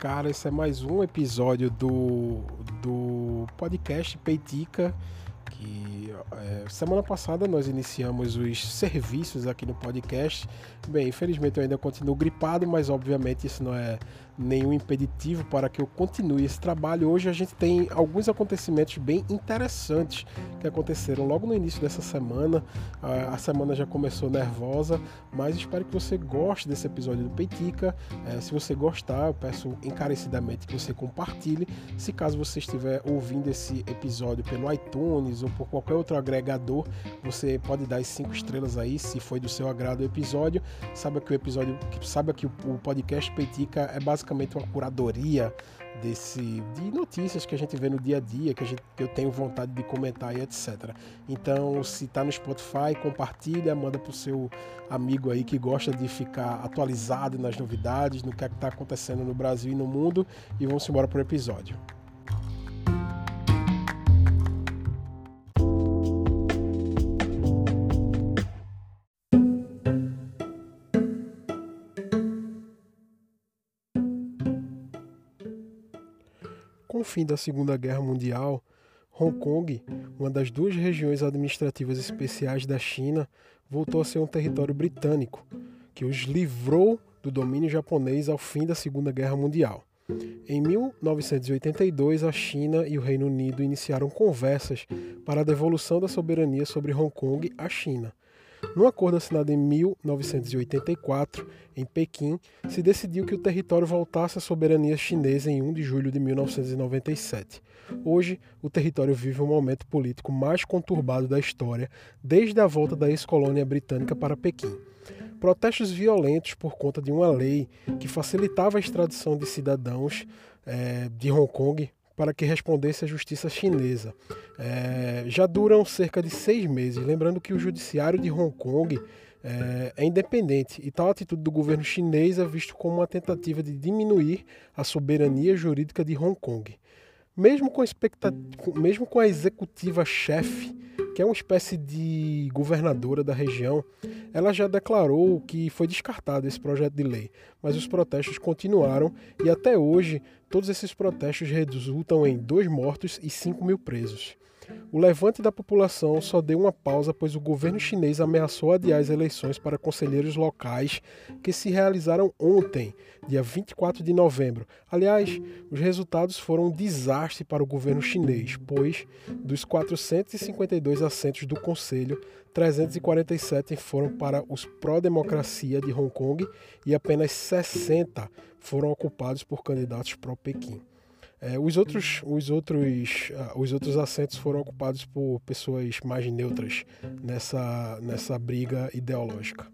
cara, esse é mais um episódio do, do podcast Peitica. Que é, semana passada nós iniciamos os serviços aqui no podcast. Bem, infelizmente eu ainda continuo gripado, mas obviamente isso não é nenhum impeditivo para que eu continue esse trabalho. Hoje a gente tem alguns acontecimentos bem interessantes que aconteceram logo no início dessa semana. A semana já começou nervosa, mas espero que você goste desse episódio do Peitica. É, se você gostar, eu peço encarecidamente que você compartilhe. Se caso você estiver ouvindo esse episódio pelo iTunes ou por qualquer outro agregador, você pode dar as cinco estrelas aí, se foi do seu agrado o episódio. Saiba que o episódio, saiba que o podcast Peitica é basicamente basicamente uma curadoria desse de notícias que a gente vê no dia a dia, que, a gente, que eu tenho vontade de comentar e etc. Então, se está no Spotify, compartilha, manda para o seu amigo aí que gosta de ficar atualizado nas novidades, no que é está acontecendo no Brasil e no mundo, e vamos embora para o episódio. Com o fim da Segunda Guerra Mundial, Hong Kong, uma das duas regiões administrativas especiais da China, voltou a ser um território britânico, que os livrou do domínio japonês ao fim da Segunda Guerra Mundial. Em 1982, a China e o Reino Unido iniciaram conversas para a devolução da soberania sobre Hong Kong à China. No acordo assinado em 1984, em Pequim, se decidiu que o território voltasse à soberania chinesa em 1 de julho de 1997. Hoje, o território vive um momento político mais conturbado da história desde a volta da ex-colônia britânica para Pequim. Protestos violentos por conta de uma lei que facilitava a extradição de cidadãos é, de Hong Kong para que respondesse à justiça chinesa. É, já duram cerca de seis meses. Lembrando que o judiciário de Hong Kong é, é, independente e tal atitude do governo chinês é visto como uma tentativa de diminuir a soberania jurídica de Hong Kong. Mesmo com, mesmo com a executiva chefe, que é uma espécie de governadora da região, ela já declarou que foi descartado esse projeto de lei, mas os protestos continuaram e até hoje todos esses protestos resultam em dois mortos e 5 mil presos. O levante da população só deu uma pausa pois o governo chinês ameaçou adiar as eleições para conselheiros locais que se realizaram ontem, dia 24 de novembro. Aliás, os resultados foram um desastre para o governo chinês, pois dos 452 assentos do conselho, 347 foram para os pró-democracia de Hong Kong e apenas 60 foram ocupados por candidatos pró-Pequim. É, os, outros, os, outros, uh, os outros assentos foram ocupados por pessoas mais neutras nessa, nessa briga ideológica.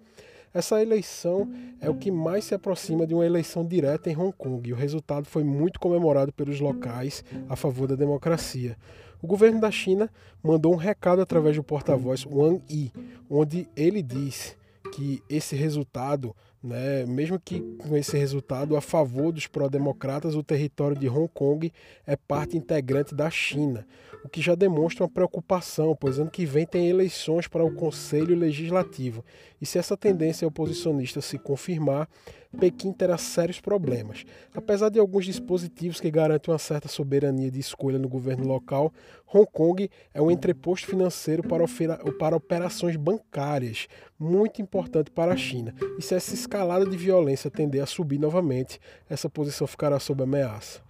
Essa eleição é o que mais se aproxima de uma eleição direta em Hong Kong e o resultado foi muito comemorado pelos locais a favor da democracia. O governo da China mandou um recado através do porta-voz Wang Yi, onde ele diz que esse resultado né? Mesmo que com esse resultado a favor dos pró-democratas, o território de Hong Kong é parte integrante da China, o que já demonstra uma preocupação, pois ano que vem tem eleições para o Conselho Legislativo. E se essa tendência oposicionista se confirmar, Pequim terá sérios problemas. Apesar de alguns dispositivos que garantem uma certa soberania de escolha no governo local, Hong Kong é um entreposto financeiro para, operações bancárias, muito importante para a China. E se essa escalada de violência tender a subir novamente, essa posição ficará sob ameaça.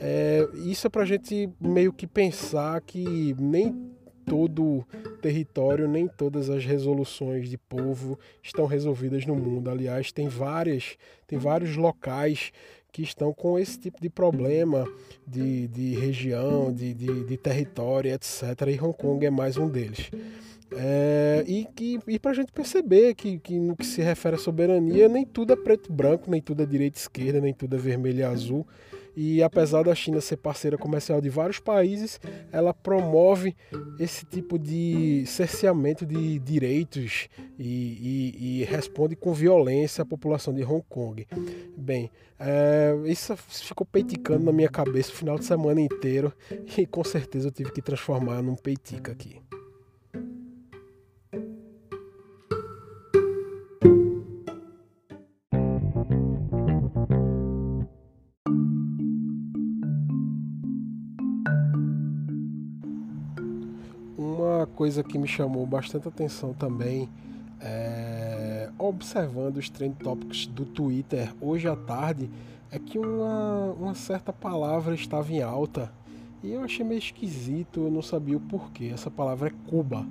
É, isso é para a gente meio que pensar que nem todo território, nem todas as resoluções de povo estão resolvidas no mundo. Aliás, tem várias, tem vários locais que estão com esse tipo de problema de, de região, de, de, de território, etc. E Hong Kong é mais um deles. É, e que, e para a gente perceber que, que no que se refere à soberania, nem tudo é preto e branco, nem tudo é direita e esquerda, nem tudo é vermelho e azul. E apesar da China ser parceira comercial de vários países, ela promove esse tipo de cerceamento de direitos e, e, e responde com violência à população de Hong Kong. Bem, é, isso ficou peiticando na minha cabeça o final de semana inteiro e com certeza eu tive que transformar num peitica aqui. Coisa que me chamou bastante atenção também, é, observando os trend topics do Twitter hoje à tarde, é que uma, uma certa palavra estava em alta e eu achei meio esquisito, eu não sabia o porquê. Essa palavra é Cuba.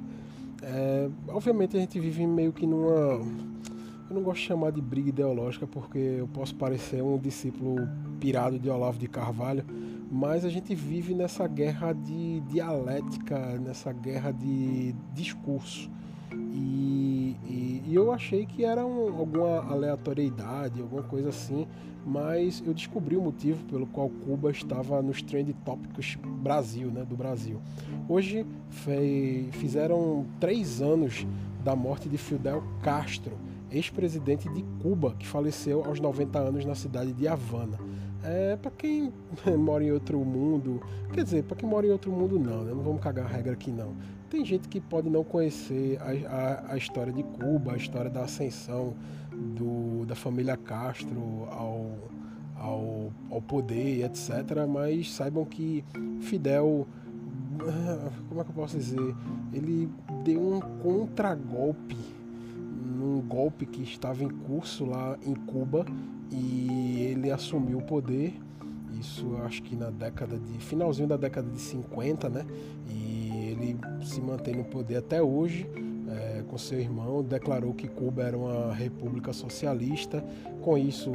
É, obviamente a gente vive meio que numa. Eu não gosto de chamar de briga ideológica porque eu posso parecer um discípulo pirado de Olavo de Carvalho, mas a gente vive nessa guerra de dialética, nessa guerra de discurso. E, e, e eu achei que era um, alguma aleatoriedade, alguma coisa assim, mas eu descobri o motivo pelo qual Cuba estava nos trend tópicos Brasil, né, do Brasil. Hoje fizeram três anos da morte de Fidel Castro, ex-presidente de Cuba, que faleceu aos 90 anos na cidade de Havana. É, para quem mora em outro mundo, quer dizer, para quem mora em outro mundo não, né? não vamos cagar a regra aqui não. Tem gente que pode não conhecer a, a, a história de Cuba, a história da ascensão do, da família Castro ao, ao, ao poder, etc. Mas saibam que Fidel, como é que eu posso dizer, ele deu um contragolpe num golpe que estava em curso lá em Cuba e ele assumiu o poder. Isso acho que na década de. finalzinho da década de 50, né? E ele se mantém no poder até hoje. É, com seu irmão, declarou que Cuba era uma república socialista. Com isso,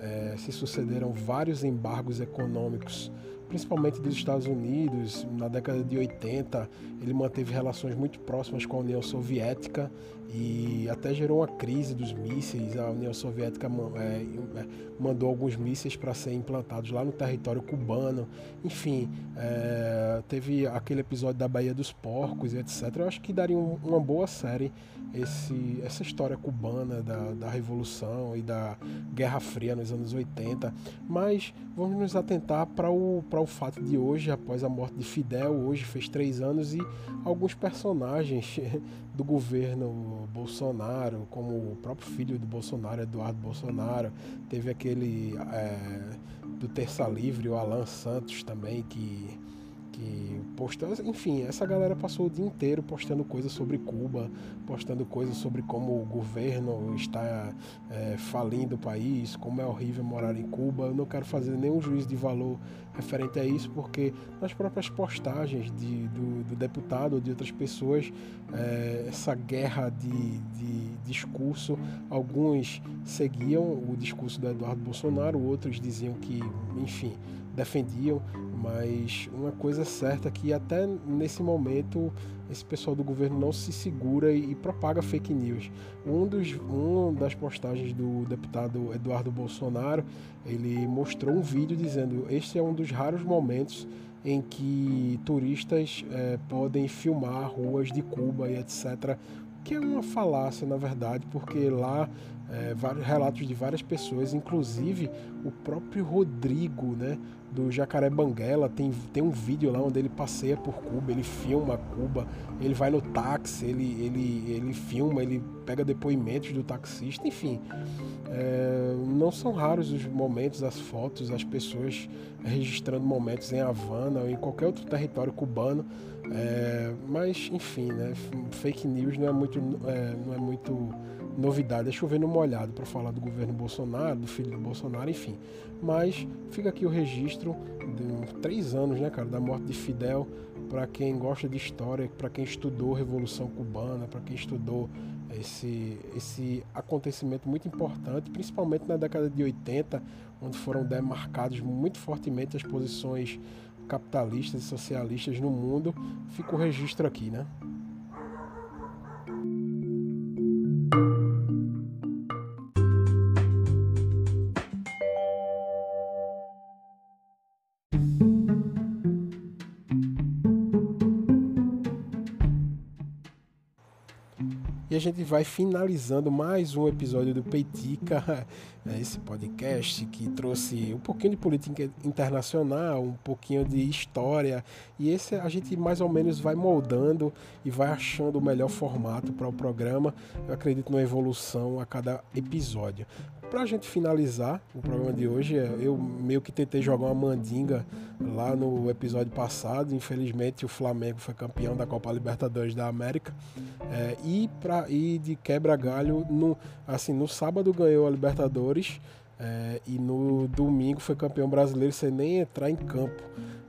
é, se sucederam vários embargos econômicos principalmente dos Estados Unidos, na década de 80, ele manteve relações muito próximas com a União Soviética e até gerou uma crise dos mísseis. A União Soviética é, é, mandou alguns mísseis para serem implantados lá no território cubano. Enfim, é, teve aquele episódio da Baía dos Porcos etc. Eu acho que daria um, uma boa série esse, essa história cubana da, da Revolução e da Guerra Fria nos anos 80. Mas vamos nos atentar para o, para o fato de hoje, após a morte de Fidel, hoje fez três anos, e alguns personagens do governo Bolsonaro, como o próprio filho do Bolsonaro, Eduardo Bolsonaro, teve aquele é, do Terça Livre, o Alan Santos também, que que postou, enfim, essa galera passou o dia inteiro postando coisas sobre Cuba, postando coisas sobre como o governo está é, falindo o país, como é horrível morar em Cuba. Eu não quero fazer nenhum juízo de valor referente a isso, porque nas próprias postagens de, do, do deputado ou de outras pessoas, é, essa guerra de, de discurso, alguns seguiam o discurso do Eduardo Bolsonaro, outros diziam que, enfim, defendiam, mas uma coisa certa é que até nesse momento esse pessoal do governo não se segura e, e propaga fake news. Um dos, uma das postagens do deputado Eduardo Bolsonaro, ele mostrou um vídeo dizendo este é um dos raros momentos em que turistas é, podem filmar ruas de Cuba e etc. Que é uma falácia, na verdade, porque lá é, vários relatos de várias pessoas, inclusive o próprio Rodrigo, né, do Jacaré Banguela, tem, tem um vídeo lá onde ele passeia por Cuba, ele filma Cuba, ele vai no táxi, ele, ele, ele filma, ele pega depoimentos do taxista, enfim. É, não são raros os momentos, as fotos, as pessoas registrando momentos em Havana ou em qualquer outro território cubano. É, mas, enfim, né, fake news não é muito, é, não é muito novidade. É chovendo molhado para falar do governo Bolsonaro, do filho do Bolsonaro, enfim. Mas fica aqui o registro de três anos, né, cara, da morte de Fidel. Para quem gosta de história, para quem estudou Revolução Cubana, para quem estudou esse, esse acontecimento muito importante, principalmente na década de 80, onde foram demarcados muito fortemente as posições capitalistas e socialistas no mundo, fica o registro aqui, né? A gente vai finalizando mais um episódio do Peitica, né, esse podcast que trouxe um pouquinho de política internacional, um pouquinho de história, e esse a gente mais ou menos vai moldando e vai achando o melhor formato para o programa. Eu acredito numa evolução a cada episódio. Para a gente finalizar o programa de hoje, eu meio que tentei jogar uma mandinga lá no episódio passado. Infelizmente, o Flamengo foi campeão da Copa Libertadores da América. É, e, pra, e de quebra-galho, no, assim, no sábado ganhou a Libertadores é, e no domingo foi campeão brasileiro sem nem entrar em campo.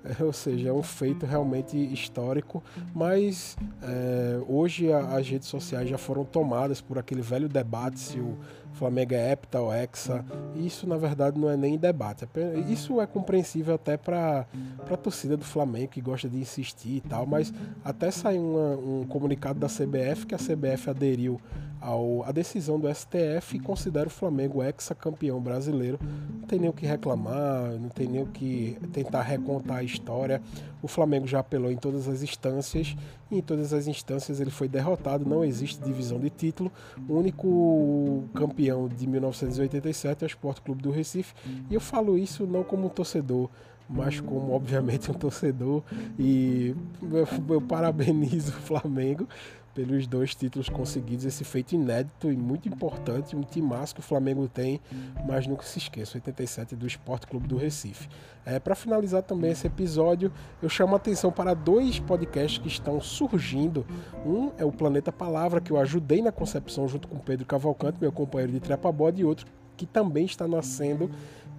É, ou seja, é um feito realmente histórico, mas é, hoje a, as redes sociais já foram tomadas por aquele velho debate se o Flamengo é hepta ou hexa. Isso na verdade não é nem debate. É isso é compreensível até para a torcida do Flamengo que gosta de insistir e tal, mas até saiu um comunicado da CBF que a CBF aderiu ao, a decisão do STF e considera o Flamengo ex-campeão brasileiro. Não tem nem o que reclamar, não tem nem o que tentar recontar a história. O Flamengo já apelou em todas as instâncias e em todas as instâncias ele foi derrotado. Não existe divisão de título. O único campeão de 1987 é o Esporte Clube do Recife. E eu falo isso não como torcedor mas como obviamente um torcedor e eu, eu parabenizo o Flamengo pelos dois títulos conseguidos, esse feito inédito e muito importante, um timaço que o Flamengo tem, mas nunca se esqueça, 87 do Esporte Clube do Recife. É, para finalizar também esse episódio, eu chamo a atenção para dois podcasts que estão surgindo. Um é o Planeta Palavra, que eu ajudei na concepção junto com Pedro Cavalcante, meu companheiro de trepa bode, e outro que também está nascendo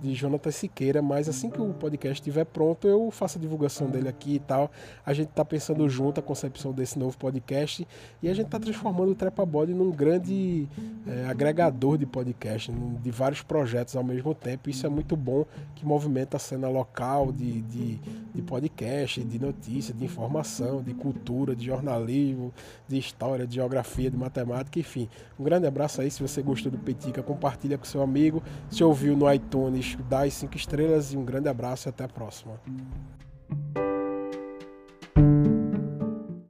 de Jonathan Siqueira, mas assim que o podcast estiver pronto, eu faço a divulgação dele aqui e tal. A gente está pensando junto a concepção desse novo podcast e a gente está transformando o Trepa Body num grande é, agregador de podcast, de vários projetos ao mesmo tempo. Isso é muito bom que movimenta a cena local de, de, de podcast, de notícia, de informação, de cultura, de jornalismo, de história, de geografia, de matemática, enfim. Um grande abraço aí. Se você gostou do Petica, compartilha com seu amigo. Se ouviu no iTunes, dá as cinco estrelas e um grande abraço e até a próxima.